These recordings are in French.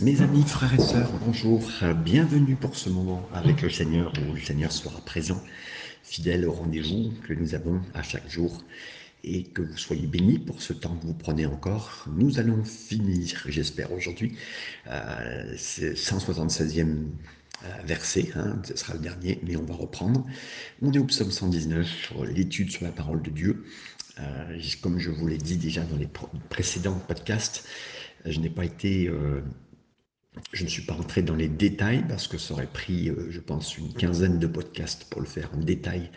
Mes amis, frères et sœurs, bonjour, bienvenue pour ce moment avec le Seigneur où le Seigneur sera présent, fidèle au rendez-vous que nous avons à chaque jour et que vous soyez bénis pour ce temps que vous prenez encore. Nous allons finir, j'espère aujourd'hui, euh, ce 176e euh, verset, hein, ce sera le dernier, mais on va reprendre. On est au psaume 119 sur l'étude sur la parole de Dieu. Euh, comme je vous l'ai dit déjà dans les précédents podcasts, je n'ai pas été je ne suis pas entré dans les détails parce que ça aurait pris, euh, je pense, une quinzaine de podcasts pour le faire en détail.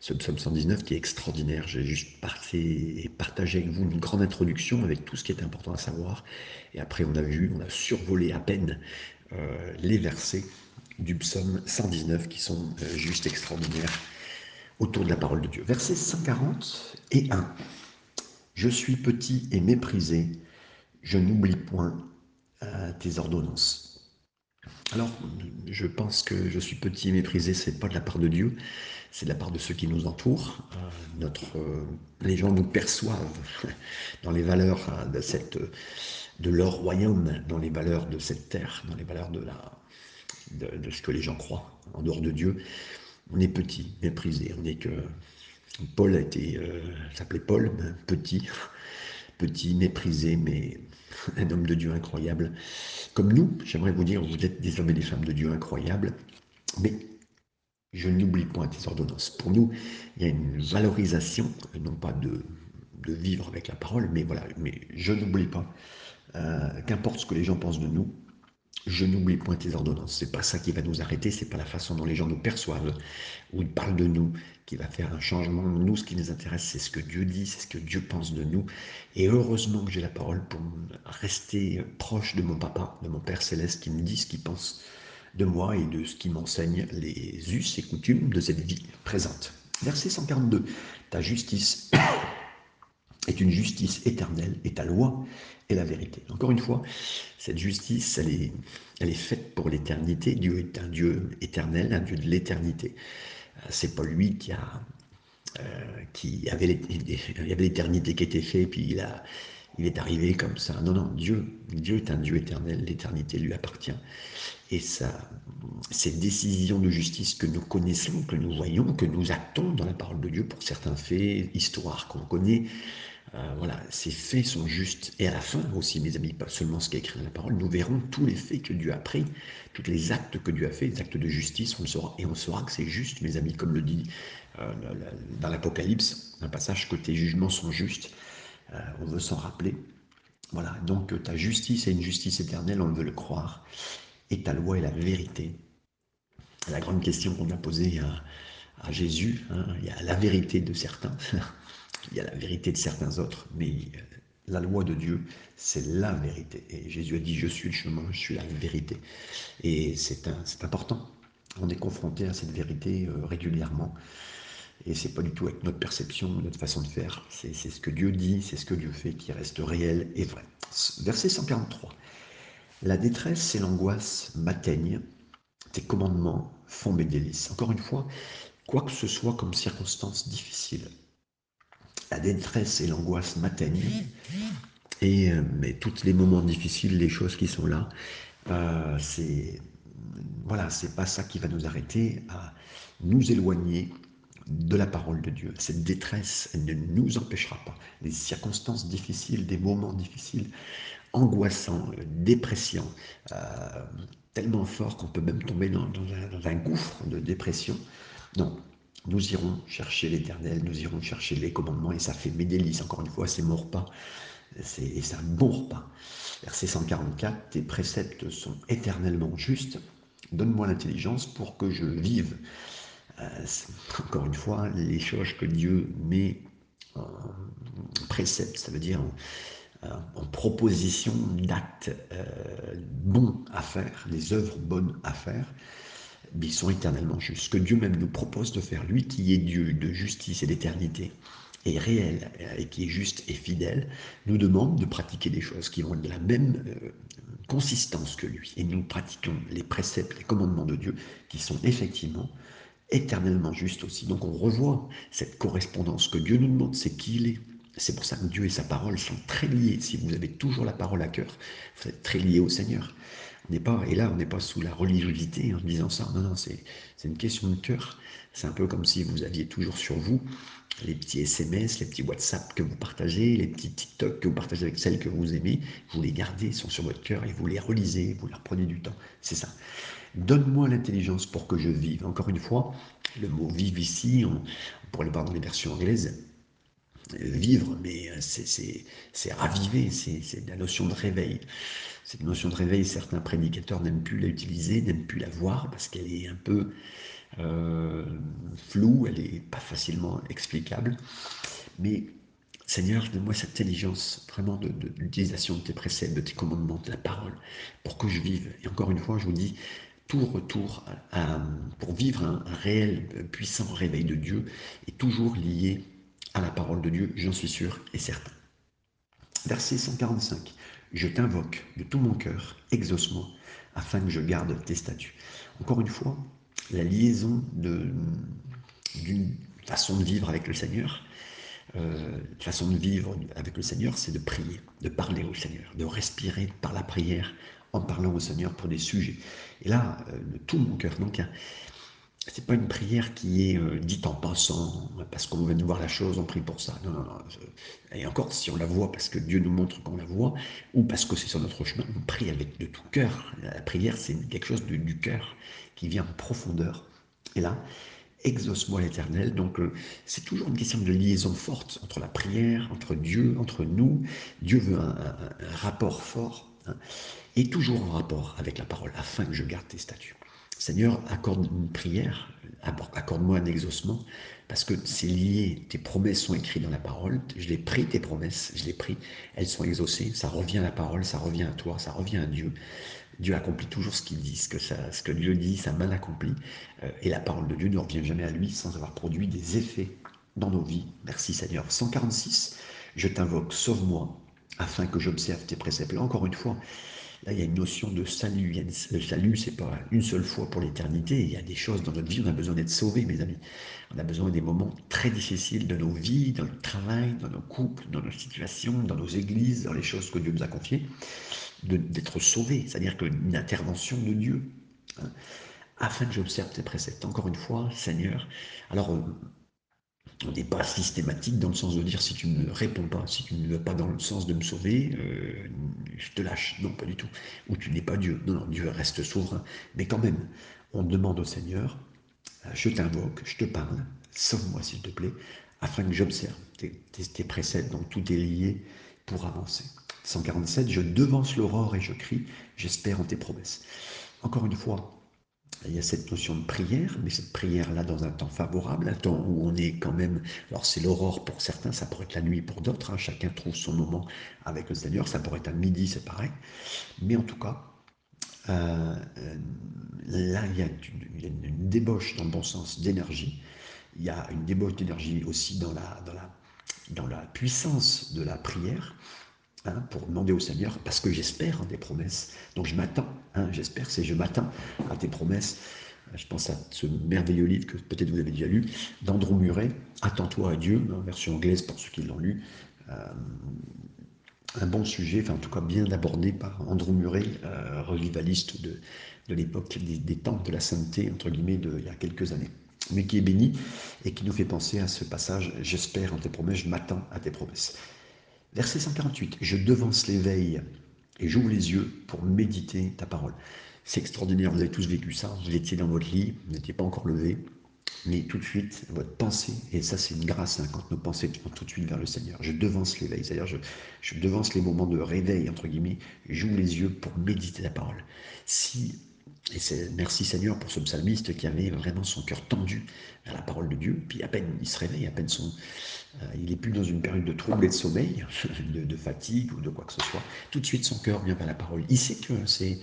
Ce psaume 119 qui est extraordinaire. J'ai juste partagé avec vous une grande introduction avec tout ce qui est important à savoir. Et après, on a vu, on a survolé à peine euh, les versets du psaume 119 qui sont euh, juste extraordinaires autour de la parole de Dieu. Versets 140 et 1. Je suis petit et méprisé, je n'oublie point tes ordonnances. Alors, je pense que je suis petit et méprisé, c'est pas de la part de Dieu, c'est de la part de ceux qui nous entourent. Euh, notre, euh, les gens nous perçoivent dans les valeurs euh, de, cette, de leur royaume, dans les valeurs de cette terre, dans les valeurs de, la, de, ce que les gens croient en dehors de Dieu. On est petit, méprisé, on est que. Paul a été, s'appelait Paul, petit, petit, méprisé, mais un homme de Dieu incroyable. Comme nous, j'aimerais vous dire, vous êtes des hommes et des femmes de Dieu incroyables, mais je n'oublie point tes ordonnances. Pour nous, il y a une valorisation, non pas de, vivre avec la parole, mais voilà, mais je n'oublie pas, euh, qu'importe ce que les gens pensent de nous, je n'oublie point tes ordonnances. C'est pas ça qui va nous arrêter, c'est pas la façon dont les gens nous perçoivent ou parlent de nous qui va faire un changement. Nous, ce qui nous intéresse, c'est ce que Dieu dit, c'est ce que Dieu pense de nous. Et heureusement que j'ai la parole pour rester proche de mon papa, de mon Père céleste, qui me dit ce qu'il pense de moi et de ce qui m'enseigne les us et coutumes de cette vie présente. Verset 142. Ta justice est une justice éternelle et ta loi est la vérité. Encore une fois, cette justice, elle est, elle est faite pour l'éternité. Dieu est un Dieu éternel, un Dieu de l'éternité. C'est pas lui qui a, euh, qui avait l'éternité qui était faite, puis il a, il est arrivé comme ça. Non, non, Dieu, Dieu est un Dieu éternel, l'éternité lui appartient. Et ça, ces décisions de justice que nous connaissons, que nous voyons, que nous actons dans la parole de Dieu pour certains faits, histoires qu'on connaît, euh, voilà, ces faits sont justes. Et à la fin aussi, mes amis, pas seulement ce qui est écrit dans la parole, nous verrons tous les faits que Dieu a pris, tous les actes que Dieu a fait, les actes de justice, on le saura, et on saura que c'est juste, mes amis, comme le dit euh, dans l'Apocalypse, un passage que tes jugements sont justes. Euh, on veut s'en rappeler. Voilà, donc ta justice est une justice éternelle, on veut le croire, et ta loi est la vérité. La grande question qu'on a posée à, Jésus, hein, y a la vérité de certains, il y a la vérité de certains autres, mais euh, la loi de Dieu, c'est la vérité. Et Jésus a dit, je suis le chemin, je suis la vérité. Et c'est important. On est confronté à cette vérité euh, régulièrement. Et c'est pas du tout avec notre perception, notre façon de faire. C'est ce que Dieu dit, c'est ce que Dieu fait qui reste réel et vrai. Verset 143. La détresse et l'angoisse m'atteignent. Tes commandements font mes délices. Encore une fois, quoi que ce soit comme circonstance difficile, la détresse et l'angoisse m'atteignent. Et euh, mais tous les moments difficiles, les choses qui sont là, euh, c'est voilà, c'est pas ça qui va nous arrêter à nous éloigner de la parole de Dieu. Cette détresse, elle ne nous empêchera pas. Les circonstances difficiles, des moments difficiles, angoissants, dépressants, euh, tellement forts qu'on peut même tomber dans, un, gouffre de dépression. Non, nous irons chercher l'éternel, nous irons chercher les commandements, et ça fait mes délices, encore une fois, c'est mon repas, c'est un bon repas. Verset 144, tes préceptes sont éternellement justes, donne-moi l'intelligence pour que je vive. Euh, encore une fois, les choses que Dieu met en précepte, ça veut dire en, proposition d'actes euh, bons à faire, des œuvres bonnes à faire, ils sont éternellement justes. Ce que Dieu même nous propose de faire, lui qui est Dieu de justice et d'éternité, est réel et qui est juste et fidèle, nous demande de pratiquer des choses qui de la même euh, consistance que lui. Et nous pratiquons les préceptes, les commandements de Dieu qui sont effectivement éternellement justes aussi. Donc on revoit cette correspondance que Dieu nous demande, c'est qui il est. C'est pour ça que Dieu et sa parole sont très liés. Si vous avez toujours la parole à cœur, vous êtes très lié au Seigneur. On n'est pas, et là, on n'est pas sous la religiosité en disant ça. Non, non, c'est une question de cœur. C'est un peu comme si vous aviez toujours sur vous les petits SMS, les petits WhatsApp que vous partagez, les petits TikTok que vous partagez avec celles que vous aimez. Vous les gardez, sont sur votre cœur et vous les relisez, vous leur prenez du temps. C'est ça. Donne-moi l'intelligence pour que je vive. Encore une fois, le mot vivre ici, on, pourrait le voir dans les versions anglaises, vivre, mais euh, c'est raviver, c'est la notion de réveil. Cette notion de réveil, certains prédicateurs n'aiment plus l'utiliser, n'aiment plus la voir parce qu'elle est un peu euh, floue, elle n'est pas facilement explicable. Mais Seigneur, donne-moi cette intelligence vraiment de, l'utilisation de tes préceptes, de tes commandements, de la parole, pour que je vive. Et encore une fois, je vous dis, tout retour pour vivre un, réel, puissant réveil de Dieu est toujours lié à la parole de Dieu, j'en suis sûr et certain. Verset 145. Je t'invoque de tout mon cœur, exauce-moi, afin que je garde tes statuts. Encore une fois, la liaison d'une façon de vivre avec le Seigneur, euh, façon de vivre avec le Seigneur, c'est de prier, de parler au Seigneur, de respirer par la prière en parlant au Seigneur pour des sujets. Et là, euh, de tout mon cœur. Donc, c'est pas une prière qui est euh, dite en pensant, parce qu'on de voir la chose, on prie pour ça. Non, non, non. Et encore, si on la voit parce que Dieu nous montre qu'on la voit, ou parce que c'est sur notre chemin, on prie avec de tout cœur. La prière, c'est quelque chose du cœur qui vient en profondeur. Et là, exauce-moi l'éternel. Donc, euh, c'est toujours une question de liaison forte entre la prière, entre Dieu, entre nous. Dieu veut un, rapport fort, hein, et toujours en rapport avec la parole, afin que je garde tes statuts. Seigneur, accorde une prière, accorde-moi un exaucement, parce que c'est lié, tes promesses sont écrites dans la parole, je l'ai pris, tes promesses, je les pris, elles sont exaucées, ça revient à la parole, ça revient à toi, ça revient à Dieu. Dieu accomplit toujours ce qu'il dit, ce que, ce que Dieu dit, ça mal accompli, euh, et la parole de Dieu ne revient jamais à lui sans avoir produit des effets dans nos vies. Merci Seigneur. 146, je t'invoque, sauve-moi, afin que j'observe tes préceptes. Là, encore une fois, Là, il y a une notion de salut. Le salut, c'est pas une seule fois pour l'éternité. Il y a des choses dans notre vie, on a besoin d'être sauvé, mes amis. On a besoin des moments très difficiles de nos vies, dans le travail, dans nos couples, dans nos situations, dans nos églises, dans les choses que Dieu nous a confiées, d'être sauvés. C'est-à-dire qu'une intervention de Dieu. Hein, afin que j'observe tes préceptes. Encore une fois, Seigneur. Alors, on n'est pas systématique dans le sens de dire si tu ne réponds pas, si tu ne vas pas dans le sens de me sauver, euh, je te lâche. Non, pas du tout. Ou tu n'es pas Dieu. Non, non, Dieu reste souverain. Mais quand même, on demande au Seigneur, euh, je t'invoque, je te parle, sauve-moi s'il te plaît, afin que j'observe tes, tes. Donc tout est lié pour avancer. 147, je devance l'aurore et je crie, j'espère en tes promesses. Encore une fois, il y a cette notion de prière, mais cette prière-là dans un temps favorable, un temps où on est quand même, alors c'est l'aurore pour certains, ça pourrait être la nuit pour d'autres, hein, chacun trouve son moment avec le Seigneur, ça pourrait être à midi, c'est pareil, mais en tout cas, euh, euh, là il y, a une, débauche dans le bon sens d'énergie, il y a une débauche d'énergie aussi dans la, dans, la, dans la puissance de la prière, Hein, pour demander au Seigneur, parce que j'espère en des promesses. Donc je m'attends, hein, j'espère, c'est je m'attends à tes promesses. Je pense à ce merveilleux livre que peut-être vous avez déjà lu, d'Andrew Murray, Attends-toi à Dieu, en version anglaise pour ceux qui l'ont lu. Euh, un bon sujet, enfin en tout cas bien abordé par Andrew Murray, euh, revivaliste de, de l'époque des, des, temps de la sainteté, entre guillemets, de, il y a quelques années, mais qui est béni et qui nous fait penser à ce passage, j'espère en tes promesses, je m'attends à tes promesses. Verset 148, je devance l'éveil et j'ouvre les yeux pour méditer ta parole. C'est extraordinaire, vous avez tous vécu ça, vous étiez dans votre lit, vous n'étiez pas encore levé, mais tout de suite, votre pensée, et ça c'est une grâce hein, quand nos pensées vont tout de suite vers le Seigneur. Je devance l'éveil, c'est-à-dire je, je, devance les moments de réveil, entre guillemets, j'ouvre les yeux pour méditer la parole. Si et merci Seigneur pour ce psalmiste qui avait vraiment son cœur tendu vers la parole de Dieu. Puis à peine il se réveille, à peine son, il est plus dans une période de trouble et de sommeil, de, fatigue ou de quoi que ce soit. Tout de suite son cœur vient vers la parole. Il sait que c'est,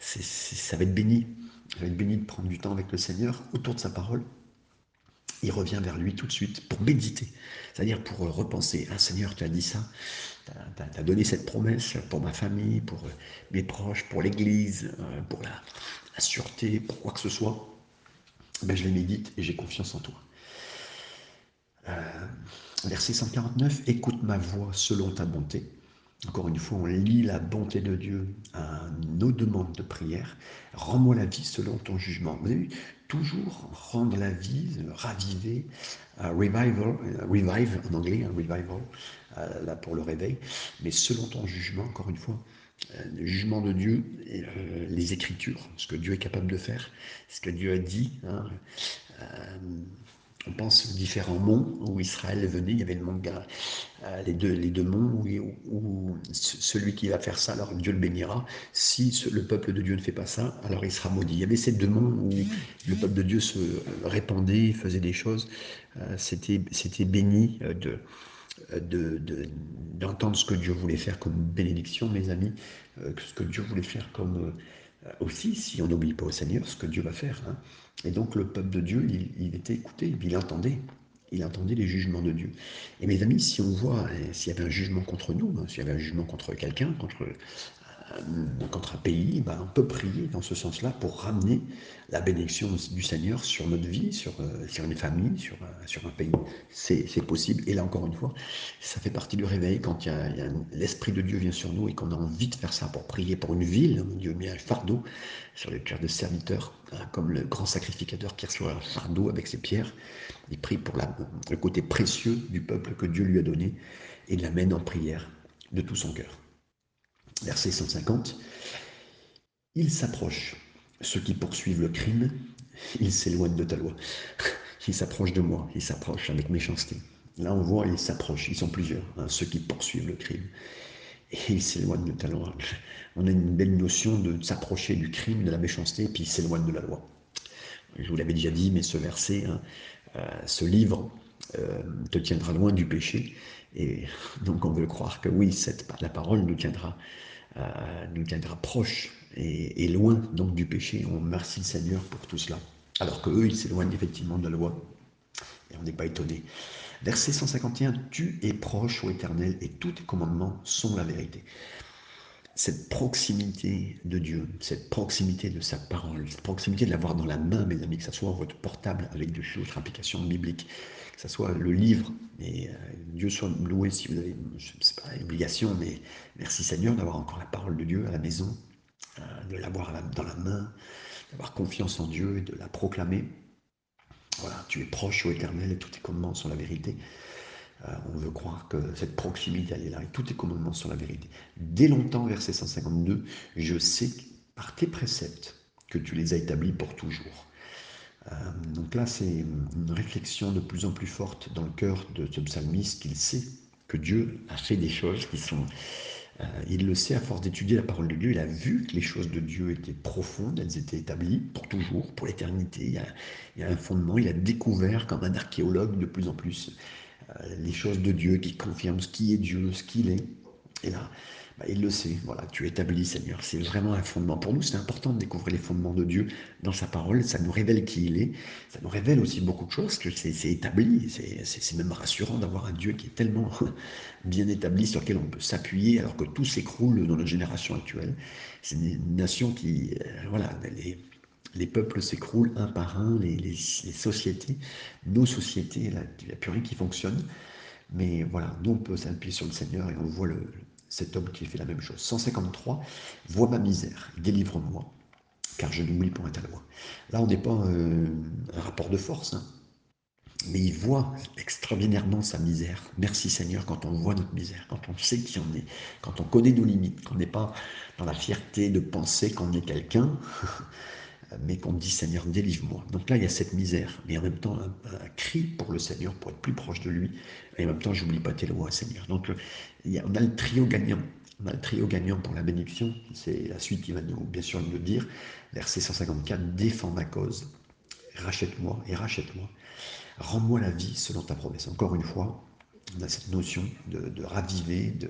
ça va être béni. Ça va être béni de prendre du temps avec le Seigneur autour de sa parole. Il revient vers lui tout de suite pour méditer, c'est-à-dire pour repenser. Ah Seigneur, tu as dit ça, tu as, donné cette promesse pour ma famille, pour mes proches, pour l'Église, euh, pour la, la sûreté, pour quoi que ce soit, ben, je les médite et j'ai confiance en toi. Verset 149, écoute ma voix selon ta bonté. Encore une fois, on lit la bonté de Dieu à nos demandes de prière. Rends-moi la vie selon ton jugement. Vous avez vu, toujours rendre la vie, raviver, revival, revive en anglais, un revival, euh, là pour le réveil, mais selon ton jugement, encore une fois, euh, le jugement de Dieu, euh, les Écritures, ce que Dieu est capable de faire, ce que Dieu a dit. Hein, on pense aux différents monts où Israël venait, il y avait le mont euh, les, deux, les deux monts où, celui qui va faire ça, alors Dieu le bénira. Si le peuple de Dieu ne fait pas ça, alors il sera maudit. Il y avait ces deux monts où le peuple de Dieu se répandait, faisait des choses. Euh, c'était, béni euh, de, d'entendre ce que Dieu voulait faire comme bénédiction, mes amis, ce que Dieu voulait faire comme aussi, si on n'oublie pas au Seigneur, ce que Dieu va faire. Hein. Et donc le peuple de Dieu, il, était écouté, il entendait. Il entendait les jugements de Dieu. Et mes amis, si on voit, hein, s'il y avait un jugement contre nous, hein, s'il y avait un jugement contre quelqu'un, contre euh, contre un pays, ben, on peut prier dans ce sens-là pour ramener la bénédiction du Seigneur sur notre vie, sur, euh, une famille, sur, euh, un pays. C'est possible. Et là, encore une fois, ça fait partie du réveil quand l'Esprit de Dieu vient sur nous et qu'on a envie de faire ça pour prier pour une ville. Dieu met un fardeau sur le cœur de serviteurs, hein, comme le grand sacrificateur qui reçoit un fardeau avec ses pierres. Il prie pour le côté précieux du peuple que Dieu lui a donné et l'amène en prière de tout son cœur verset 150, Ils s'approchent, ceux qui poursuivent le crime, ils s'éloignent de ta loi. Ils s'approchent de moi, ils s'approchent avec méchanceté. Là, on voit, ils s'approchent, ils sont plusieurs, hein, ceux qui poursuivent le crime. Et ils s'éloignent de ta loi. On a une belle notion de s'approcher du crime, de la méchanceté, et puis ils s'éloignent de la loi. Je vous l'avais déjà dit, mais ce verset, hein, euh, ce livre, euh, te tiendra loin du péché. Et donc on veut croire que oui, cette, la parole nous tiendra euh, nous tiendra proche et, loin donc du péché. On remercie le Seigneur pour tout cela. Alors que eux, ils s'éloignent effectivement de la loi. Et on n'est pas étonné. Verset 151, Tu es proche, au Éternel, et tous tes commandements sont la vérité. Cette proximité de Dieu, cette proximité de sa parole, cette proximité de l'avoir dans la main, mes amis, que ce soit votre portable avec de d'autres applications bibliques, que ce soit le livre, et euh, Dieu soit loué si vous avez, je pas, une obligation, mais merci Seigneur d'avoir encore la parole de Dieu à la maison, euh, de l'avoir dans la main, d'avoir confiance en Dieu et de la proclamer. Voilà, tu es proche au éternel et tous tes commandements sont la vérité. Euh, on veut croire que cette proximité, elle est là et tous tes commandements sont la vérité. Dès longtemps, verset 152, je sais par tes préceptes que tu les as établis pour toujours. Euh, donc là, c'est une réflexion de plus en plus forte dans le cœur de ce psalmiste qu'il sait que Dieu a fait des choses qui sont... Euh, il le sait à force d'étudier la parole de Dieu, il a vu que les choses de Dieu étaient profondes, elles étaient établies pour toujours, pour l'éternité. Il, y a un fondement, il a découvert comme un archéologue de plus en plus euh, les choses de Dieu qui confirment ce qui est Dieu, ce qu'il est. Et là, bah, il le sait, voilà, tu établis Seigneur. C'est vraiment un fondement. Pour nous, c'est important de découvrir les fondements de Dieu dans sa parole. Ça nous révèle qui il est. Ça nous révèle aussi beaucoup de choses, que c'est établi. C'est même rassurant d'avoir un Dieu qui est tellement bien établi, sur lequel on peut s'appuyer, alors que tout s'écroule dans notre génération actuelle. C'est une nation qui, euh, voilà, les, les peuples s'écroulent un par un, les, sociétés, nos sociétés, il n'y a plus rien qui fonctionne. Mais voilà, nous on peut s'appuyer sur le Seigneur et on voit le, cet homme qui fait la même chose. 153, vois ma misère, délivre-moi, car je n'oublie point ta loi. Là, on n'est pas euh, un rapport de force, hein. mais il voit extraordinairement sa misère. Merci Seigneur quand on voit notre misère, quand on sait qui on est, quand on connaît nos limites, qu'on n'est pas dans la fierté de penser qu'on est quelqu'un. mais qu'on dit Seigneur, délivre-moi. Donc là, il y a cette misère, mais en même temps, un, cri pour le Seigneur, pour être plus proche de lui, et en même temps, j'oublie pas tes lois, Seigneur. Donc, il y a, on a le trio gagnant. On a le trio gagnant pour la bénédiction. C'est la suite qui va nous, bien sûr, nous dire. Verset 154, défends ma cause, rachète-moi et rachète-moi. Rends-moi la vie selon ta promesse. Encore une fois, on a cette notion de raviver, de,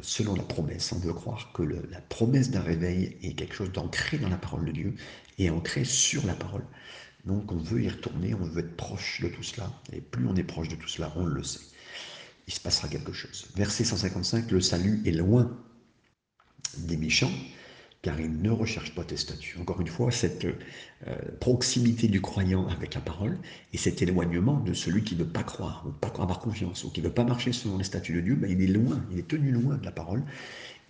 selon la promesse. On veut croire que la promesse d'un réveil est quelque chose d'ancré dans la parole de Dieu et ancré sur la parole. Donc on veut y retourner, on veut être proche de tout cela. Et plus on est proche de tout cela, on le sait. Il se passera quelque chose. Verset 155, le salut est loin des méchants, car il ne recherche pas tes statuts. Encore une fois, cette euh, proximité du croyant avec la parole et cet éloignement de celui qui ne veut pas croire, ou pas avoir confiance, ou qui ne veut pas marcher selon les statuts de Dieu, ben, il est loin, il est tenu loin de la parole.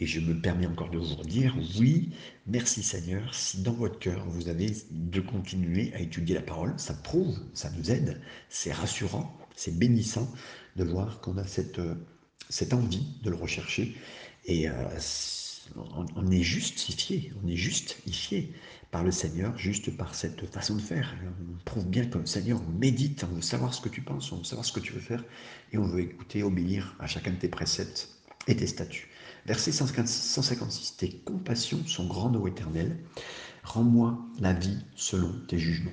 Et je me permets encore de vous redire, oui, merci Seigneur, si dans votre cœur vous avez de continuer à étudier la parole, ça prouve, ça nous aide, c'est rassurant, c'est bénissant de voir qu'on a cette, euh, cette envie de le rechercher. Et euh, on, est justifié, on est justifié par le Seigneur, juste par cette façon de faire. On prouve bien que le Seigneur médite, on veut savoir ce que tu penses, on veut savoir ce que tu veux faire, et on veut écouter, obéir à chacun de tes préceptes et tes statuts. Verset 156, tes compassions sont grandes, ô Éternel, rends-moi la vie selon tes jugements.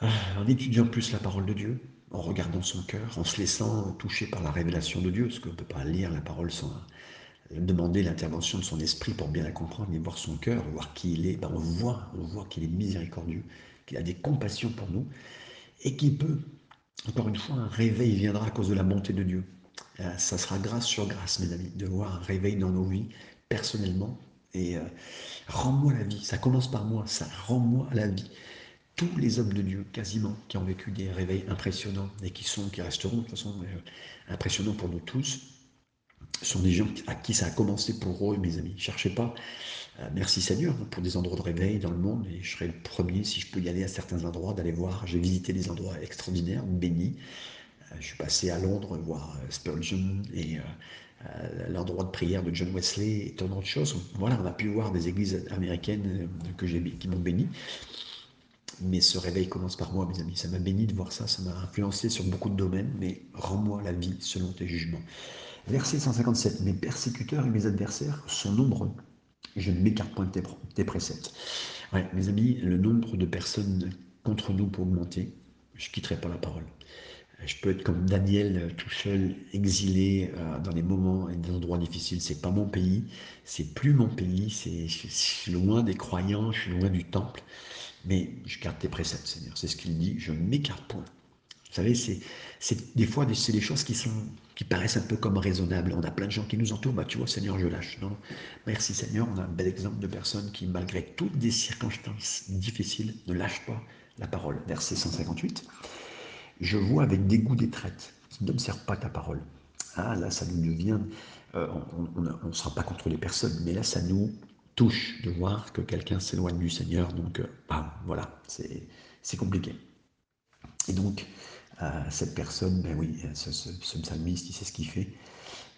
Ah, en étudiant plus la parole de Dieu, en regardant son cœur, en se laissant toucher par la révélation de Dieu, parce qu'on ne peut pas lire la parole sans demander l'intervention de son esprit pour bien la comprendre et voir son cœur, voir qui il est, ben on voit, on voit qu'il est miséricordieux, qu'il a des compassions pour nous, et qu'il peut, encore une fois, un réveil viendra à cause de la bonté de Dieu. Euh, ça sera grâce sur grâce, mes amis, de voir un réveil dans nos vies, personnellement, et euh, rends-moi la vie, ça commence par moi, ça rend-moi la vie. Tous les hommes de Dieu, quasiment, qui ont vécu des réveils impressionnants et qui sont, qui resteront de toute façon euh, impressionnants pour nous tous, sont des gens à qui ça a commencé pour eux, mes amis. Cherchez pas. Euh, merci Seigneur pour des endroits de réveil dans le monde et je serai le premier, si je peux y aller à certains endroits, d'aller voir. J'ai visité des endroits extraordinaires, bénis. Euh, je suis passé à Londres voir Spurgeon et l'endroit de prière de John Wesley et tant d'autres choses. Voilà, on a pu voir des églises américaines que qui m'ont béni. Mais ce réveil commence par moi, mes amis. Ça m'a béni de voir ça, ça m'a influencé sur beaucoup de domaines, mais rends-moi la vie selon tes jugements. Verset 157. Mes persécuteurs et mes adversaires sont nombreux. Je ne m'écarte point de tes, préceptes. Mes amis, le nombre de personnes contre nous peut augmenter. Je ne quitterai pas la parole. Je peux être comme Daniel, tout seul, exilé euh, dans des moments et des endroits difficiles. C'est pas mon pays, c'est plus mon pays. Je suis loin des croyants, je suis loin du temple. Mais je garde tes préceptes, Seigneur. C'est ce qu'il dit. Je ne m'écarte point. Vous savez, c'est, des fois c'est des choses qui sont qui paraissent un peu comme raisonnables. On a plein de gens qui nous entourent. Bah tu vois, Seigneur, je lâche. Non, merci Seigneur. On a un bel exemple de personnes qui, malgré toutes des circonstances difficiles, ne lâchent pas la parole. Verset 158. Je vois avec dégoût des traites qui n'observent pas ta parole. Ah là, ça nous devient. Euh, on ne sera pas contre les personnes, mais là, ça nous touche de voir que quelqu'un s'éloigne du Seigneur. Donc, euh, bah, voilà, c'est compliqué. Et donc, euh, cette personne, ben oui, ce, ce, psalmiste, il sait ce qu'il fait,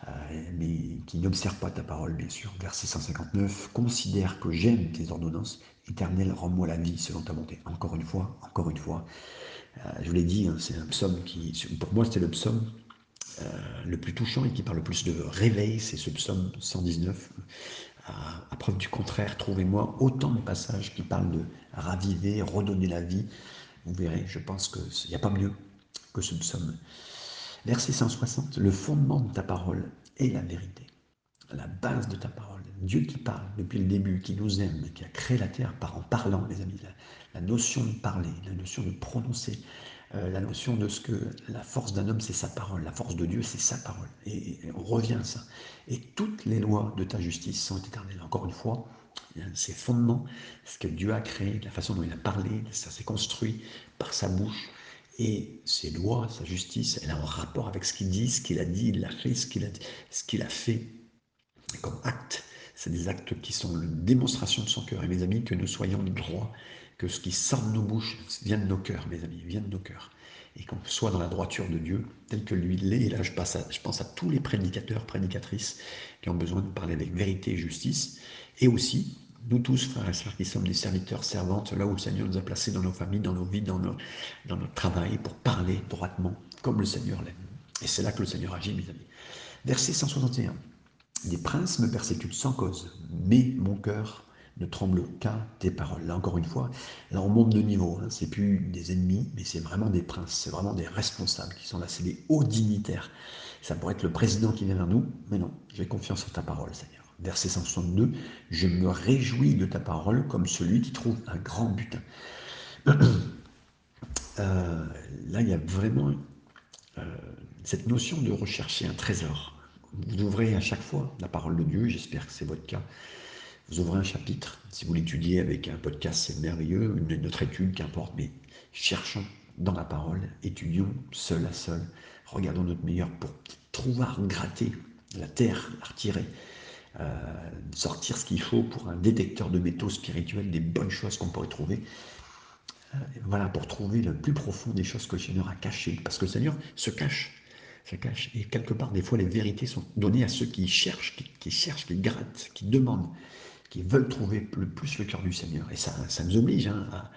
euh, mais qui n'observe pas ta parole, bien sûr. Verset 159, considère que j'aime tes ordonnances, éternel, rends-moi la vie selon ta bonté. Encore une fois, encore une fois. je vous l'ai dit, hein, c'est un psaume qui, pour moi, c'était le psaume le plus touchant et qui parle le plus de réveil, c'est ce psaume 119 à, preuve du contraire, trouvez-moi autant de passages qui parlent de raviver, redonner la vie. Vous verrez, je pense qu'il n'y a pas mieux que ce psaume. Verset 160, le fondement de ta parole est la vérité, la base de ta parole. Dieu qui parle depuis le début, qui nous aime, qui a créé la terre par en parlant, mes amis. la notion de parler, la notion de prononcer, euh, la notion de ce que la force d'un homme, c'est sa parole, la force de Dieu, c'est sa parole. Et, on revient à ça. Et toutes les lois de ta justice sont éternelles. Encore une fois, ces fondements, ce que Dieu a créé, la façon dont il a parlé, ça s'est construit par sa bouche. Et ces lois, sa justice, elle a un rapport avec ce qu'il dit, ce qu'il a dit, il l'a fait, ce qu'il a, ce qu'il a fait comme acte. C'est des actes qui sont une démonstration de son cœur. Et mes amis, que nous soyons droits que ce qui sort de nos bouches vient de nos cœurs, mes amis, vient de nos cœurs. Et qu'on soit dans la droiture de Dieu, tel que lui l'est. Et là, je, je pense à tous les prédicateurs, prédicatrices qui ont besoin de parler avec vérité et justice. Et aussi, nous tous, frères et sœurs, qui sommes des serviteurs, servantes, là où le Seigneur nous a placés dans nos familles, dans nos vies, dans, notre travail, pour parler droitement, comme le Seigneur l'aime. Et c'est là que le Seigneur agit, mes amis. Verset 161. Des princes me persécutent sans cause, mais mon cœur ne tremble qu'à tes paroles. Là encore une fois, là on monte de niveau. Hein. C'est plus des ennemis, mais c'est vraiment des princes, c'est vraiment des responsables qui sont là, c'est des hauts dignitaires. Ça pourrait être le président qui vient vers nous, mais non, j'ai confiance en ta parole, Seigneur. Verset 162, je me réjouis de ta parole comme celui qui trouve un grand butin. Euh, là, il y a vraiment euh, cette notion de rechercher un trésor. vous ouvrez à chaque fois la parole de Dieu, j'espère que c'est votre cas. Vous ouvrez un chapitre, si vous l'étudiez avec un podcast, c'est merveilleux, une, autre étude, qu'importe, mais cherchons dans la parole, étudions seul à seul, regardons notre meilleur pour trouver, gratter la terre, la retirer, sortir ce qu'il faut pour un détecteur de métaux spirituels, des bonnes choses qu'on pourrait trouver. Euh, voilà, pour trouver le plus profond des choses que le Seigneur a cachées. Parce que le Seigneur se cache, se cache. Et quelque part, des fois, les vérités sont données à ceux qui cherchent, qui, cherchent, qui grattent, qui demandent, qui veulent trouver le plus le cœur du Seigneur. Et ça, ça nous oblige hein, à,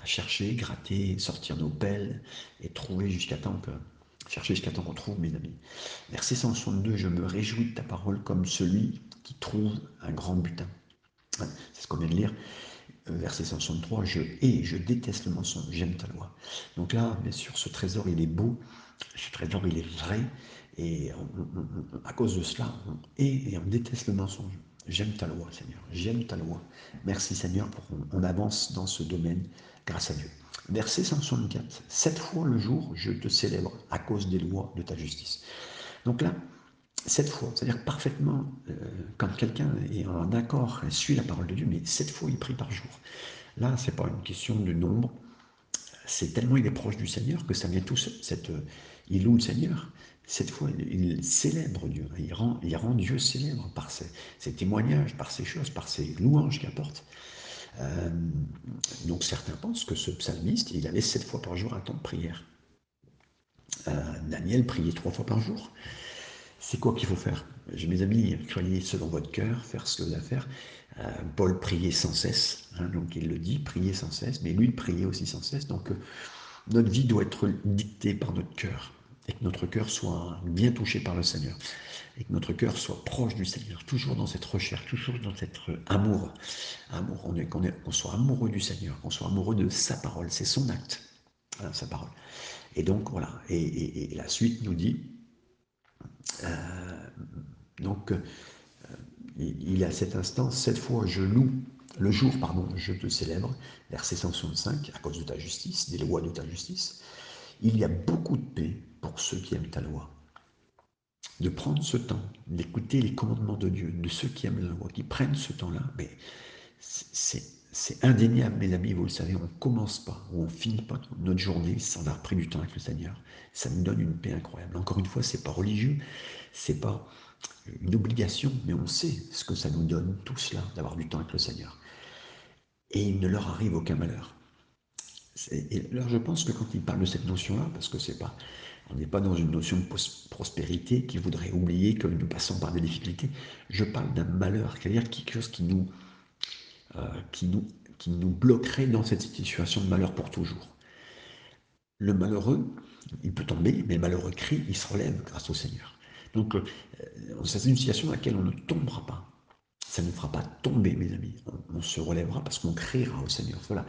à chercher, gratter, sortir nos pelles et trouver jusqu'à temps que chercher jusqu'à temps qu'on trouve, mes amis. Verset 162, je me réjouis de ta parole comme celui qui trouve un grand butin. C'est ce qu'on vient de lire. Euh, verset 163, je hais, je déteste le mensonge, j'aime ta loi. Donc là, bien sûr, ce trésor, il est beau, ce trésor, il est vrai, et à cause de cela, on hait et on déteste le mensonge. J'aime ta loi, Seigneur, j'aime ta loi. Merci, Seigneur, pour qu'on avance dans ce domaine grâce à Dieu. Verset 164, sept fois le jour, je te célèbre à cause des lois de ta justice. Donc là, sept fois, c'est-à-dire parfaitement, euh, quand quelqu'un est en accord, suit la parole de Dieu, mais sept fois il prie par jour. Là, c'est pas une question de nombre, c'est tellement il est proche du Seigneur que ça vient tout seul. Euh, il loue le Seigneur. Cette fois, il, célèbre Dieu. Il rend, Dieu célèbre par ses, ses témoignages, par ses choses, par ses louanges qu'il apporte. Euh, donc certains pensent que ce psalmiste, il avait sept fois par jour un temps de prière. Euh, Daniel priait trois fois par jour. C'est quoi qu'il faut faire? Mes amis, soyez selon votre cœur, faire ce que vous avez à faire. Euh, Paul priait sans cesse, hein, donc il le dit, prier sans cesse, mais lui, il priait aussi sans cesse. Donc notre vie doit être dictée par notre cœur, et que notre cœur soit bien touché par le Seigneur et que notre cœur soit proche du Seigneur, toujours dans cette recherche, toujours dans cet amour. Amour, on est, qu'on, soit amoureux du Seigneur, qu'on soit amoureux de sa parole, c'est son acte, hein, sa parole. Et donc voilà, et, la suite nous dit, euh, donc euh, il a cet instant, cette fois je loue, le jour, pardon, je te célèbre, verset 165, à cause de ta justice, des lois de ta justice. Il y a beaucoup de paix pour ceux qui aiment ta loi de prendre ce temps, d'écouter les commandements de Dieu, de ceux qui aiment la loi, qui prennent ce temps-là, mais c'est indéniable, mes amis, vous le savez, on ne commence pas ou on finit pas notre journée sans avoir pris du temps avec le Seigneur. Ça nous donne une paix incroyable. Encore une fois, c'est pas religieux, c'est pas une obligation, mais on sait ce que ça nous donne, tout cela, d'avoir du temps avec le Seigneur. Et il ne leur arrive aucun malheur. Et alors je pense que quand il parle de cette notion-là, parce que c'est pas on n'est pas dans une notion de prospérité qui voudrait oublier que nous passons par des difficultés. Je parle d'un malheur, c'est-à-dire quelque chose qui nous, euh, qui, nous, qui nous bloquerait dans cette situation de malheur pour toujours. Le malheureux, il peut tomber, mais le malheureux crie, il se relève grâce au Seigneur. Donc, euh, c'est une situation dans laquelle on ne tombera pas. Ça ne fera pas tomber, mes amis. On, se relèvera parce qu'on criera au Seigneur. Voilà.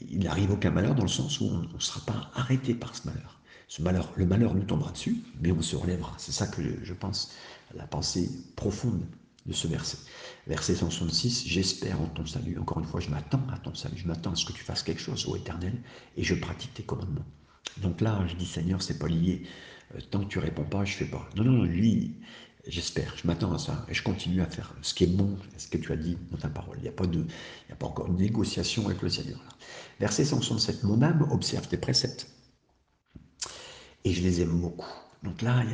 Il n'arrive aucun malheur dans le sens où on ne sera pas arrêté par ce malheur malheur, le malheur nous tombera dessus, mais on se relèvera. C'est ça que je pense, la pensée profonde de ce verset. Verset 166, j'espère en ton salut. Encore une fois, je m'attends à ton salut. Je m'attends à ce que tu fasses quelque chose, ô éternel, et je pratique tes commandements. Donc là, je dis, Seigneur, c'est pas lié. Euh, tant que tu réponds pas, je fais pas. Non, non, lui, j'espère, je m'attends à ça, et je continue à faire ce qui est bon, ce que tu as dit dans ta parole. Il n'y a, pas il a pas encore de négociation avec le Seigneur. Verset 167, mon âme observe tes préceptes et je les aime beaucoup. Donc là, il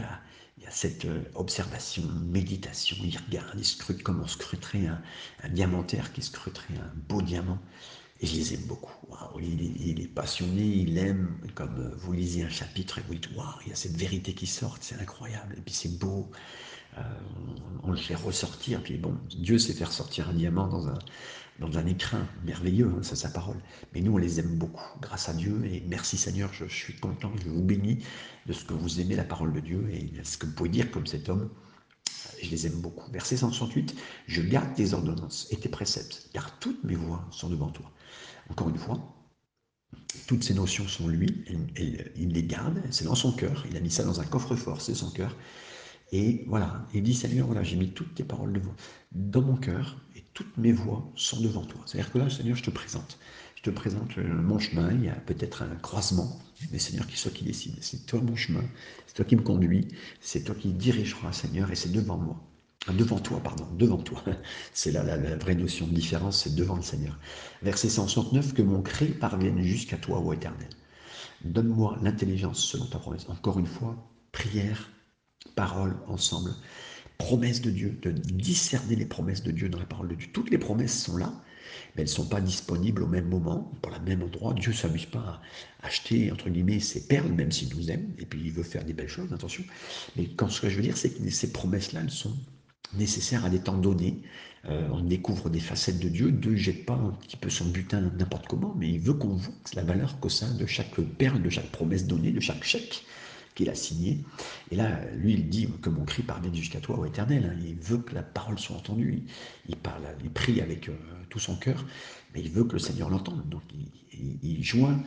y a, cette euh, observation, méditation, il regarde, il scrute comme on scruterait un, diamantaire qui scruterait un beau diamant. Et je les aime beaucoup. il, est, passionné, il aime, comme euh, vous lisez un chapitre et vous dites, waouh, il y a cette vérité qui sort, c'est incroyable, et puis c'est beau. Euh, on, le fait ressortir, puis bon, Dieu sait faire sortir un diamant dans un, dans un écrin merveilleux, hein, c'est sa parole. Mais nous, on les aime beaucoup, grâce à Dieu. Et merci Seigneur, je, suis content, je vous bénis de ce que vous aimez la parole de Dieu et ce que vous pouvez dire comme cet homme. Je les aime beaucoup. Verset 168, je garde tes ordonnances et tes préceptes, car toutes mes voies sont devant toi. Encore une fois, toutes ces notions sont lui, il les garde, c'est dans son cœur, il a mis ça dans un coffre-fort, c'est son cœur. Et voilà, il dit Seigneur, voilà, j'ai mis toutes tes paroles devant, dans mon cœur, toutes mes voies sont devant toi. C'est-à-dire que là, Seigneur, je te présente. Je te présente mon chemin, il y a peut-être un croisement, mais Seigneur, qui soit qui décide. C'est toi mon chemin, c'est toi qui me conduis, c'est toi qui dirigeras, Seigneur, et c'est devant moi. Ah, devant toi, pardon, devant toi. C'est là la, vraie notion de différence, c'est devant le Seigneur. Verset 169, que mon cri parvienne jusqu'à toi, ô Éternel. Donne-moi l'intelligence selon ta promesse. Encore une fois, prière, parole ensemble, promesse de Dieu, de discerner les promesses de Dieu dans la parole de Dieu. Toutes les promesses sont là, mais elles ne sont pas disponibles au même moment, pour le même endroit. Dieu ne s'amuse pas à acheter, entre guillemets, ses perles, même s'il nous aime, et puis il veut faire des belles choses, attention. Mais quand, ce que je veux dire, c'est que ces promesses-là, elles sont nécessaires à des temps donnés. Euh, on découvre des facettes de Dieu. Dieu ne jette pas un petit peu son butin n'importe comment, mais il veut qu'on voit la valeur qu'au sein de chaque perle, de chaque promesse donnée, de chaque chèque qu'il a signé. Et là, lui, il dit que mon cri parvienne jusqu'à toi, ô éternel. Hein. Il veut que la parole soit entendue. Il, parle, il prie avec euh, tout son cœur, mais il veut que le Seigneur l'entende. Donc, il, joint,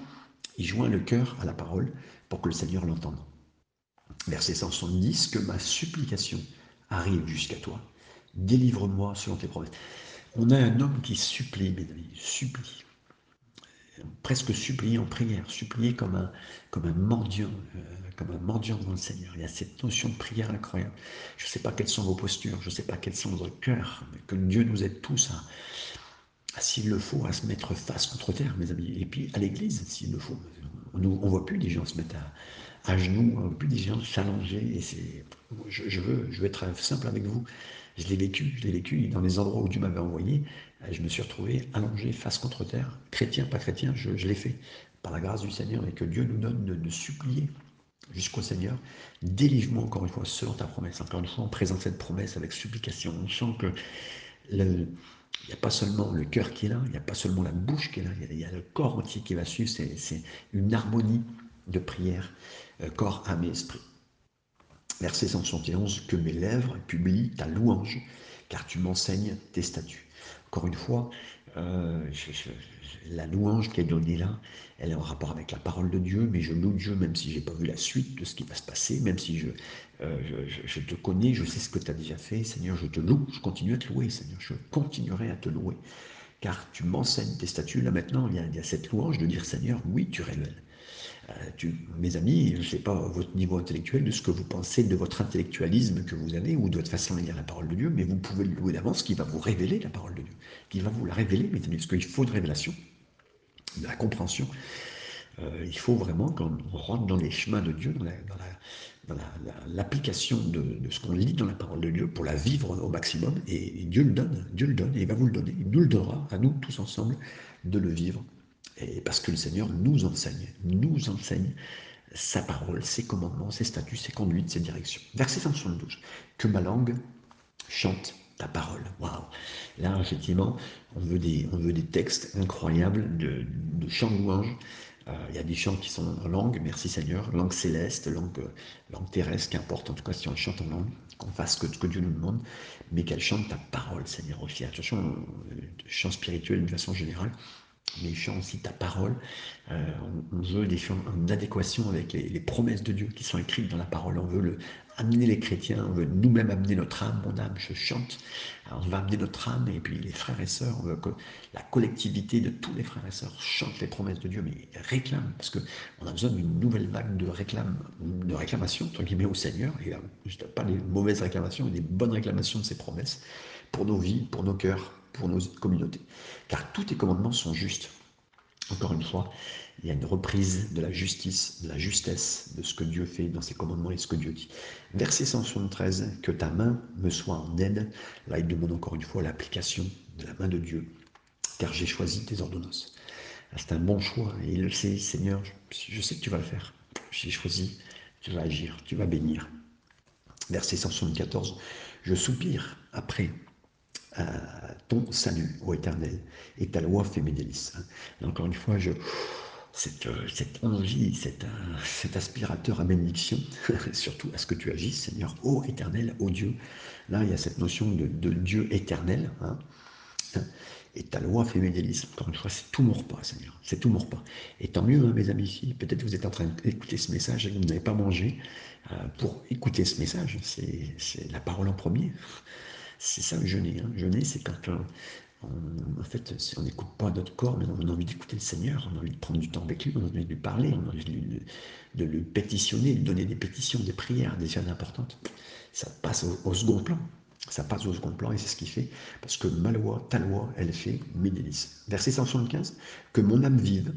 il joint le cœur à la parole pour que le Seigneur l'entende. Verset 170, que ma supplication arrive jusqu'à toi. Délivre-moi selon tes promesses. On a un homme qui supplie, mes amis, supplie. Presque supplie en prière, supplier comme un, comme un mendiant, euh, comme un mendiant devant le Seigneur. Il y a cette notion de prière incroyable. Je ne sais pas quelles sont vos postures, je ne sais pas quels sont vos cœurs, mais que Dieu nous aide tous à, s'il le faut, à se mettre face contre terre, mes amis. Et puis à l'église, s'il le faut. On ne voit plus des gens se mettre à, à genoux, plus des gens s'allonger. Et c'est, je, veux, je veux être simple avec vous. Je l'ai vécu, je l'ai vécu dans les endroits où Dieu m'avait envoyé. Je me suis retrouvé allongé face contre terre, chrétien, pas chrétien, je, l'ai fait par la grâce du Seigneur et que Dieu nous donne de, supplier jusqu'au Seigneur. Délivre-moi encore une fois selon ta promesse. Encore une fois, on présente cette promesse avec supplication. On sent que il n'y a pas seulement le cœur qui est là, il n'y a pas seulement la bouche qui est là, il y a, le corps entier qui va suivre. C'est une harmonie de prière corps, âme et esprit. Verset 171, que mes lèvres publient ta louange, car tu m'enseignes tes statuts. Encore une fois, euh, la louange qui est donnée là, elle est en rapport avec la parole de Dieu, mais je loue Dieu même si je n'ai pas vu la suite de ce qui va se passer, même si je, euh, te connais, je sais ce que tu as déjà fait, Seigneur, je te loue, je continue à te louer, Seigneur, je continuerai à te louer, car tu m'enseignes tes statuts. Là maintenant, il y, a, il y a cette louange de dire, Seigneur, oui, tu révèles. Euh, mes amis, je ne sais pas votre niveau intellectuel, de ce que vous pensez de votre intellectualisme que vous avez ou de votre façon de lire la parole de Dieu, mais vous pouvez le louer d'avance qui va vous révéler la parole de Dieu, qui va vous la révéler, mes amis, parce qu'il faut de révélation, de la compréhension. Euh, il faut vraiment qu'on rentre dans les chemins de Dieu, dans l'application de, ce qu'on lit dans la parole de Dieu pour la vivre au maximum. Et, et Dieu le donne, Dieu le donne, et il va vous le donner. Il nous le donnera à nous tous ensemble de le vivre et parce que le Seigneur nous enseigne, nous enseigne sa parole, ses commandements, ses statuts, ses conduites, ses directions. Verset 172. Que ma langue chante ta parole. Waouh Là, effectivement, on veut des, on veut des textes incroyables de, chants de louange. Euh, il y a des chants qui sont en langue, merci Seigneur, langue céleste, langue, langue terrestre, qu'importe en tout cas si on chante en langue, qu'on fasse ce que, Dieu nous demande, mais qu'elle chante ta parole, Seigneur, aussi. Attention, euh, chant spirituel d'une façon générale, mais chants aussi ta parole. Euh, on, veut des chants en adéquation avec les, promesses de Dieu qui sont écrites dans la parole. On veut le, amener les chrétiens, on veut nous-mêmes amener notre âme, mon âme, je chante. on va amener notre âme et puis les frères et sœurs, on veut que la collectivité de tous les frères et sœurs chante les promesses de Dieu, mais réclame, parce qu'on a besoin d'une nouvelle vague de, réclame, de réclamation, entre guillemets, au Seigneur. Et là, pas des mauvaises réclamations, mais des bonnes réclamations de ses promesses pour nos vies, pour nos cœurs, pour nos communautés. Car tous tes commandements sont justes. Encore une fois, il y a une reprise de la justice, de la justesse de ce que Dieu fait dans ses commandements et ce que Dieu dit. Verset 173, que ta main me soit en aide. Là, il demande encore une fois l'application de la main de Dieu, car j'ai choisi tes ordonnances. C'est un bon choix, et il le sait, Seigneur, je sais que tu vas le faire. J'ai choisi, tu vas agir, tu vas bénir. Verset 174, je soupire après ton salut, ô Éternel, et ta loi fait. Hein. encore une fois, je, cette, euh, cette envie, cet, cet aspirateur à bénédiction, surtout à ce que tu agisses, Seigneur, ô Éternel, ô Dieu. Là, il y a cette notion de, Dieu éternel. Hein. Hein. et ta loi fait délices. Encore une fois, c'est tout mon repas, Seigneur. C'est tout mon repas. Et tant mieux, mes amis, peut-être vous êtes en train d'écouter ce message et vous n'avez pas mangé. Euh, pour écouter ce message, c'est la parole en premier C'est ça le jeûner. Hein. Jeûner, c'est quand on, en fait, on n'écoute pas notre corps, mais on a envie d'écouter le Seigneur, on a envie de prendre du temps avec lui, on a envie de lui parler, on a envie de, le pétitionner, de lui donner des pétitions, des prières, des choses importantes. Ça passe au, second plan. Ça passe au second plan et c'est ce qu'il fait. Parce que ma loi, ta loi, elle fait mes délices. Verset 175, que mon âme vive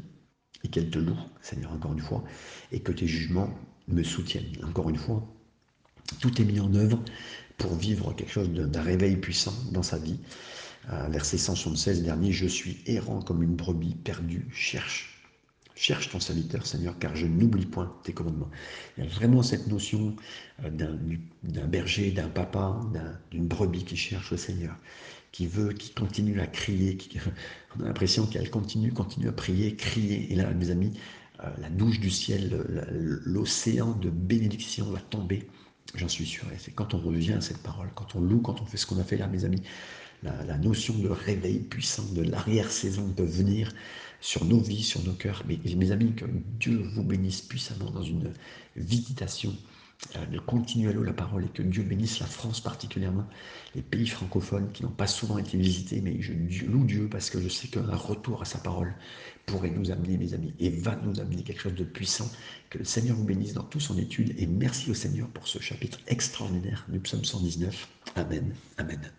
et qu'elle te loue, Seigneur, encore une fois, et que tes jugements me soutiennent. Encore une fois, tout est mis en œuvre pour vivre quelque chose d'un réveil puissant dans sa vie. Euh, verset 176 dernier, je suis errant comme une brebis perdue, cherche. Cherche ton serviteur, Seigneur, car je n'oublie point tes commandements. Il y a vraiment cette notion euh, d'un berger, d'un papa, d'une brebis qui cherche le Seigneur, qui veut, qui continue à crier. Qui, on a l'impression qu'elle continue, continue à prier, crier. Et là, mes amis, euh, la douche du ciel, l'océan de bénédiction va tomber J'en suis sûr. Et c'est quand on revient à cette parole, quand on loue, quand on fait ce qu'on a fait là, mes amis, la, notion de réveil puissant, de l'arrière-saison peut venir sur nos vies, sur nos cœurs. Mais mes amis, que Dieu vous bénisse puissamment dans une visitation de continuer à louer la parole et que Dieu bénisse la France particulièrement, les pays francophones qui n'ont pas souvent été visités, mais je loue Dieu parce que je sais qu'un retour à sa parole pourrait nous amener, mes amis, et va nous amener quelque chose de puissant. Que le Seigneur vous bénisse dans toute son étude et merci au Seigneur pour ce chapitre extraordinaire du psaume 119. Amen. Amen.